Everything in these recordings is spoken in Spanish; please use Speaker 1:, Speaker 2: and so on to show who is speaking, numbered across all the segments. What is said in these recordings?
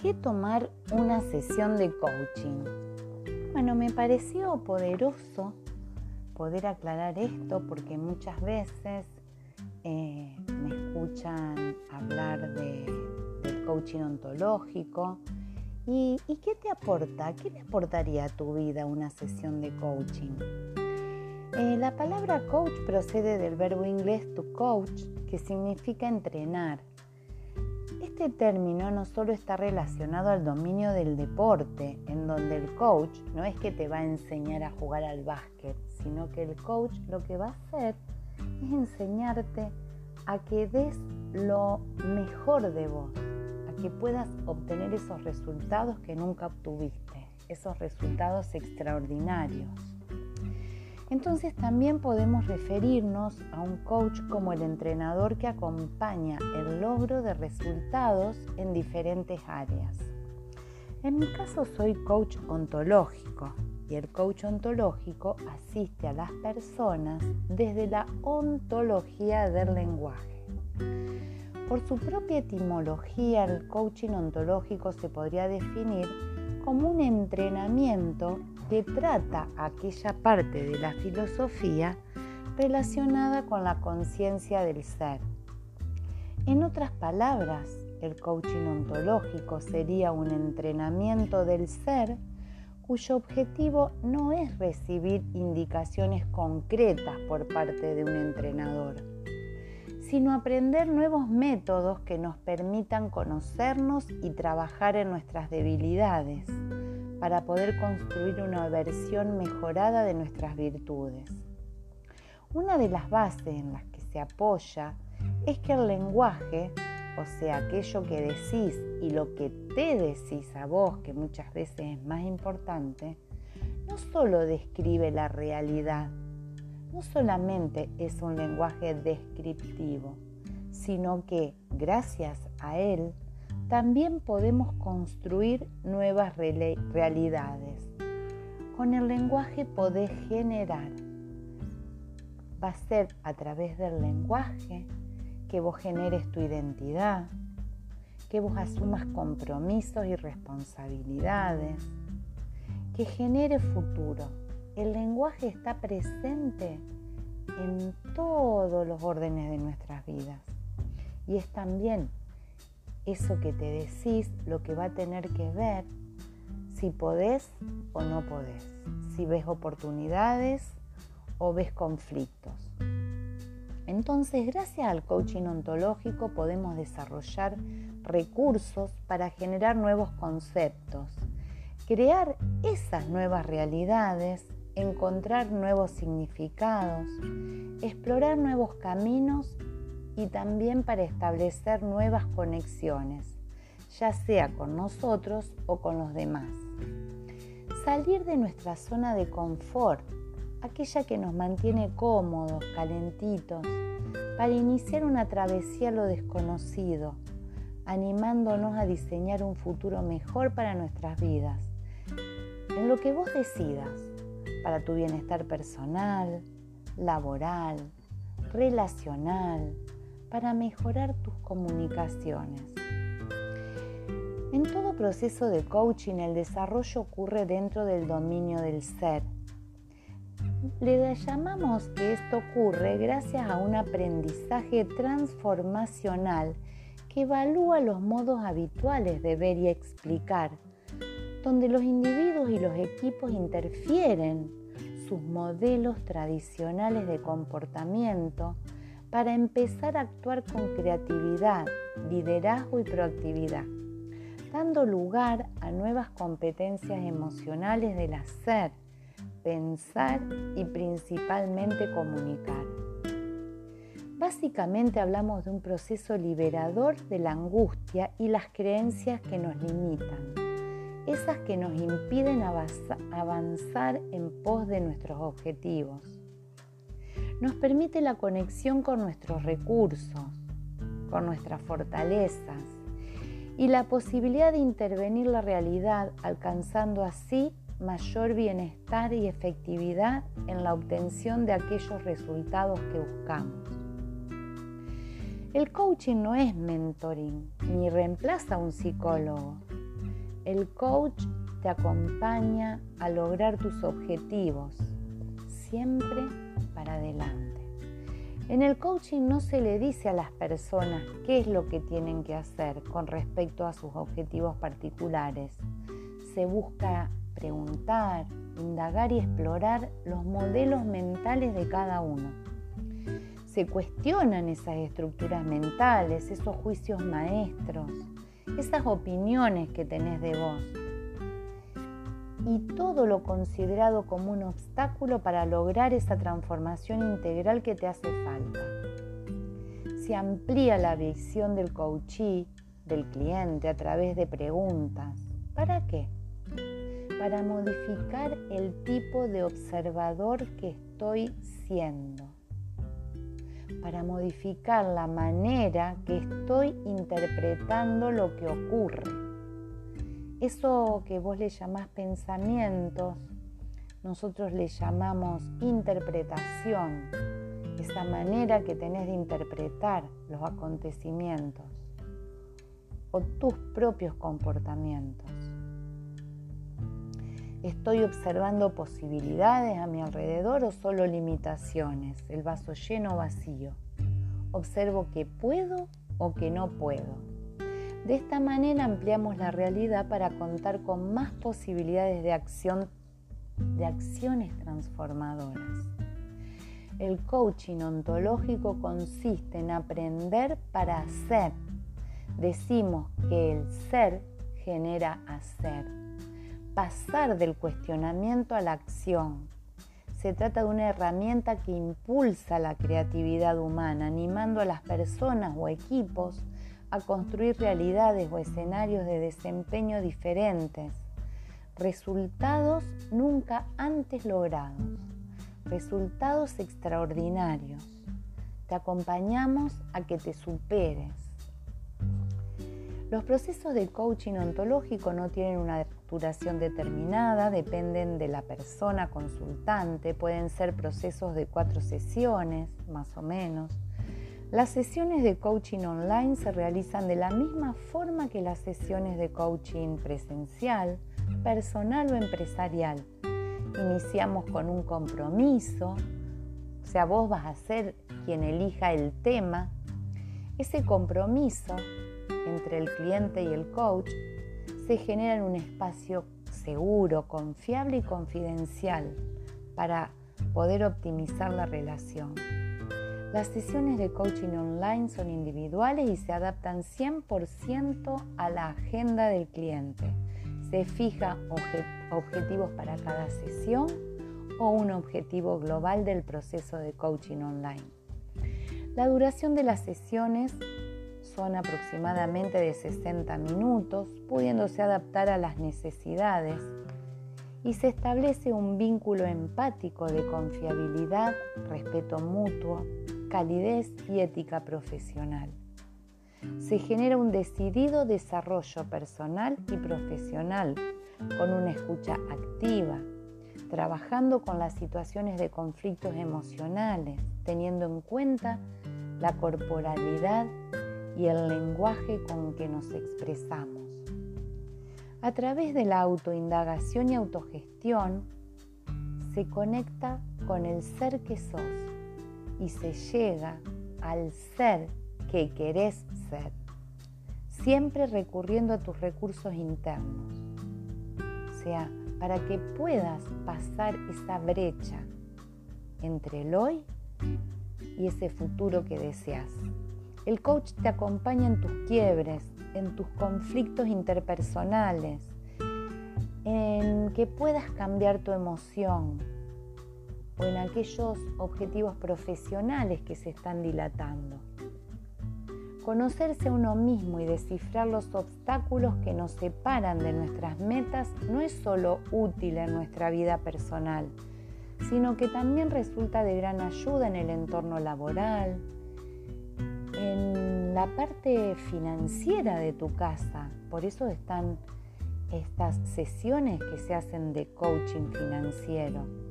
Speaker 1: qué tomar una sesión de coaching? Bueno, me pareció poderoso poder aclarar esto porque muchas veces eh, me escuchan hablar de, del coaching ontológico. ¿Y, ¿Y qué te aporta? ¿Qué le aportaría a tu vida una sesión de coaching? Eh, la palabra coach procede del verbo inglés to coach, que significa entrenar. Este término no solo está relacionado al dominio del deporte, en donde el coach no es que te va a enseñar a jugar al básquet, sino que el coach lo que va a hacer es enseñarte a que des lo mejor de vos, a que puedas obtener esos resultados que nunca obtuviste, esos resultados extraordinarios. Entonces también podemos referirnos a un coach como el entrenador que acompaña el logro de resultados en diferentes áreas. En mi caso soy coach ontológico y el coach ontológico asiste a las personas desde la ontología del lenguaje. Por su propia etimología, el coaching ontológico se podría definir como un entrenamiento que trata aquella parte de la filosofía relacionada con la conciencia del ser. En otras palabras, el coaching ontológico sería un entrenamiento del ser cuyo objetivo no es recibir indicaciones concretas por parte de un entrenador, sino aprender nuevos métodos que nos permitan conocernos y trabajar en nuestras debilidades para poder construir una versión mejorada de nuestras virtudes. Una de las bases en las que se apoya es que el lenguaje, o sea, aquello que decís y lo que te decís a vos, que muchas veces es más importante, no solo describe la realidad, no solamente es un lenguaje descriptivo, sino que gracias a él también podemos construir nuevas realidades. Con el lenguaje podés generar. Va a ser a través del lenguaje que vos generes tu identidad, que vos asumas compromisos y responsabilidades, que genere futuro. El lenguaje está presente en todos los órdenes de nuestras vidas y es también eso que te decís lo que va a tener que ver si podés o no podés, si ves oportunidades o ves conflictos. Entonces, gracias al coaching ontológico podemos desarrollar recursos para generar nuevos conceptos, crear esas nuevas realidades, encontrar nuevos significados, explorar nuevos caminos y también para establecer nuevas conexiones, ya sea con nosotros o con los demás. Salir de nuestra zona de confort, aquella que nos mantiene cómodos, calentitos, para iniciar una travesía a lo desconocido, animándonos a diseñar un futuro mejor para nuestras vidas, en lo que vos decidas, para tu bienestar personal, laboral, relacional, para mejorar tus comunicaciones. En todo proceso de coaching el desarrollo ocurre dentro del dominio del ser. Le llamamos que esto ocurre gracias a un aprendizaje transformacional que evalúa los modos habituales de ver y explicar, donde los individuos y los equipos interfieren sus modelos tradicionales de comportamiento, para empezar a actuar con creatividad, liderazgo y proactividad, dando lugar a nuevas competencias emocionales del hacer, pensar y principalmente comunicar. Básicamente hablamos de un proceso liberador de la angustia y las creencias que nos limitan, esas que nos impiden avanzar en pos de nuestros objetivos nos permite la conexión con nuestros recursos, con nuestras fortalezas y la posibilidad de intervenir la realidad alcanzando así mayor bienestar y efectividad en la obtención de aquellos resultados que buscamos. El coaching no es mentoring ni reemplaza a un psicólogo. El coach te acompaña a lograr tus objetivos, siempre adelante. En el coaching no se le dice a las personas qué es lo que tienen que hacer con respecto a sus objetivos particulares. Se busca preguntar, indagar y explorar los modelos mentales de cada uno. Se cuestionan esas estructuras mentales, esos juicios maestros, esas opiniones que tenés de vos y todo lo considerado como un obstáculo para lograr esa transformación integral que te hace falta. Se amplía la visión del coachee, del cliente, a través de preguntas. ¿Para qué? Para modificar el tipo de observador que estoy siendo. Para modificar la manera que estoy interpretando lo que ocurre eso que vos le llamás pensamientos, nosotros le llamamos interpretación, esa manera que tenés de interpretar los acontecimientos o tus propios comportamientos. ¿Estoy observando posibilidades a mi alrededor o solo limitaciones? El vaso lleno o vacío. ¿Observo que puedo o que no puedo? De esta manera ampliamos la realidad para contar con más posibilidades de acción, de acciones transformadoras. El coaching ontológico consiste en aprender para hacer. Decimos que el ser genera hacer. Pasar del cuestionamiento a la acción. Se trata de una herramienta que impulsa la creatividad humana, animando a las personas o equipos a construir realidades o escenarios de desempeño diferentes, resultados nunca antes logrados, resultados extraordinarios. Te acompañamos a que te superes. Los procesos de coaching ontológico no tienen una duración determinada, dependen de la persona consultante, pueden ser procesos de cuatro sesiones, más o menos las sesiones de coaching online se realizan de la misma forma que las sesiones de coaching presencial, personal o empresarial. Iniciamos con un compromiso, o sea, vos vas a ser quien elija el tema. Ese compromiso entre el cliente y el coach se genera en un espacio seguro, confiable y confidencial para poder optimizar la relación. Las sesiones de coaching online son individuales y se adaptan 100% a la agenda del cliente. Se fija objetivos para cada sesión o un objetivo global del proceso de coaching online. La duración de las sesiones son aproximadamente de 60 minutos, pudiéndose adaptar a las necesidades y se establece un vínculo empático de confiabilidad, respeto mutuo, calidez y ética profesional. Se genera un decidido desarrollo personal y profesional con una escucha activa, trabajando con las situaciones de conflictos emocionales, teniendo en cuenta la corporalidad y el lenguaje con que nos expresamos. A través de la autoindagación y autogestión se conecta con el ser que sos y se llega al ser que querés ser, siempre recurriendo a tus recursos internos. O sea, para que puedas pasar esa brecha entre el hoy y ese futuro que deseas. El coach te acompaña en tus quiebres, en tus conflictos interpersonales, en que puedas cambiar tu emoción, o en aquellos objetivos profesionales que se están dilatando. Conocerse a uno mismo y descifrar los obstáculos que nos separan de nuestras metas no es solo útil en nuestra vida personal, sino que también resulta de gran ayuda en el entorno laboral, en la parte financiera de tu casa. Por eso están estas sesiones que se hacen de coaching financiero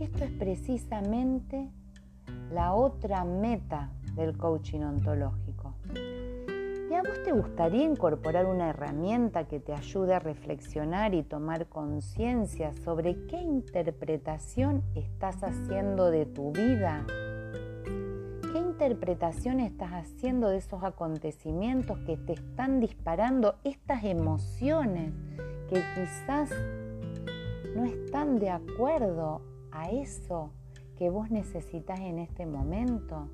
Speaker 1: esto es precisamente la otra meta del coaching ontológico. Y a vos te gustaría incorporar una herramienta que te ayude a reflexionar y tomar conciencia sobre qué interpretación estás haciendo de tu vida? ¿Qué interpretación estás haciendo de esos acontecimientos que te están disparando estas emociones que quizás no están de acuerdo a eso que vos necesitas en este momento?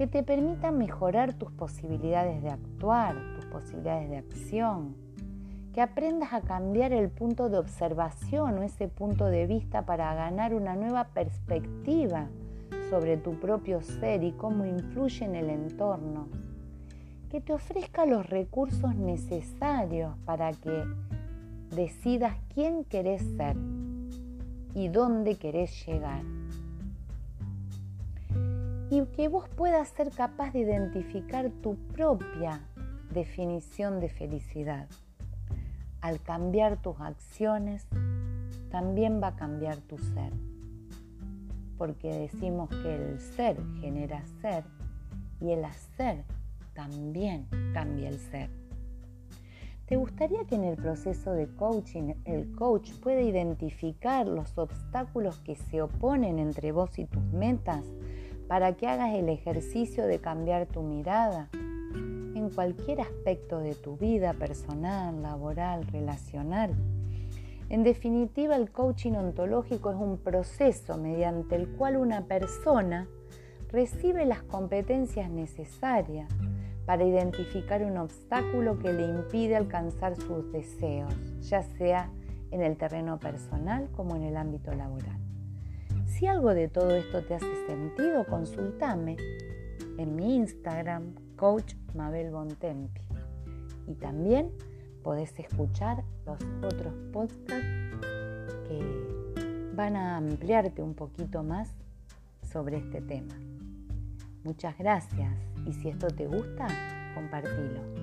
Speaker 1: que te permita mejorar tus posibilidades de actuar, tus posibilidades de acción, que aprendas a cambiar el punto de observación o ese punto de vista para ganar una nueva perspectiva sobre tu propio ser y cómo influye en el entorno, que te ofrezca los recursos necesarios para que decidas quién querés ser y dónde querés llegar y que vos puedas ser capaz de identificar tu propia definición de felicidad. Al cambiar tus acciones, también va a cambiar tu ser. Porque decimos que el ser genera ser y el hacer también cambia el ser. ¿Te gustaría que en el proceso de coaching el coach pueda identificar los obstáculos que se oponen entre vos y tus metas para que hagas el ejercicio de cambiar tu mirada en cualquier aspecto de tu vida personal, laboral, relacional. En definitiva, el coaching ontológico es un proceso mediante el cual una persona recibe las competencias necesarias para identificar un obstáculo que le impide alcanzar sus deseos, ya sea en el terreno personal como en el ámbito laboral. Si algo de todo esto te hace sentido, consultame en mi Instagram, Coach Mabel Bontempi. Y también podés escuchar los otros podcasts que van a ampliarte un poquito más sobre este tema. Muchas gracias y si esto te gusta, compartilo.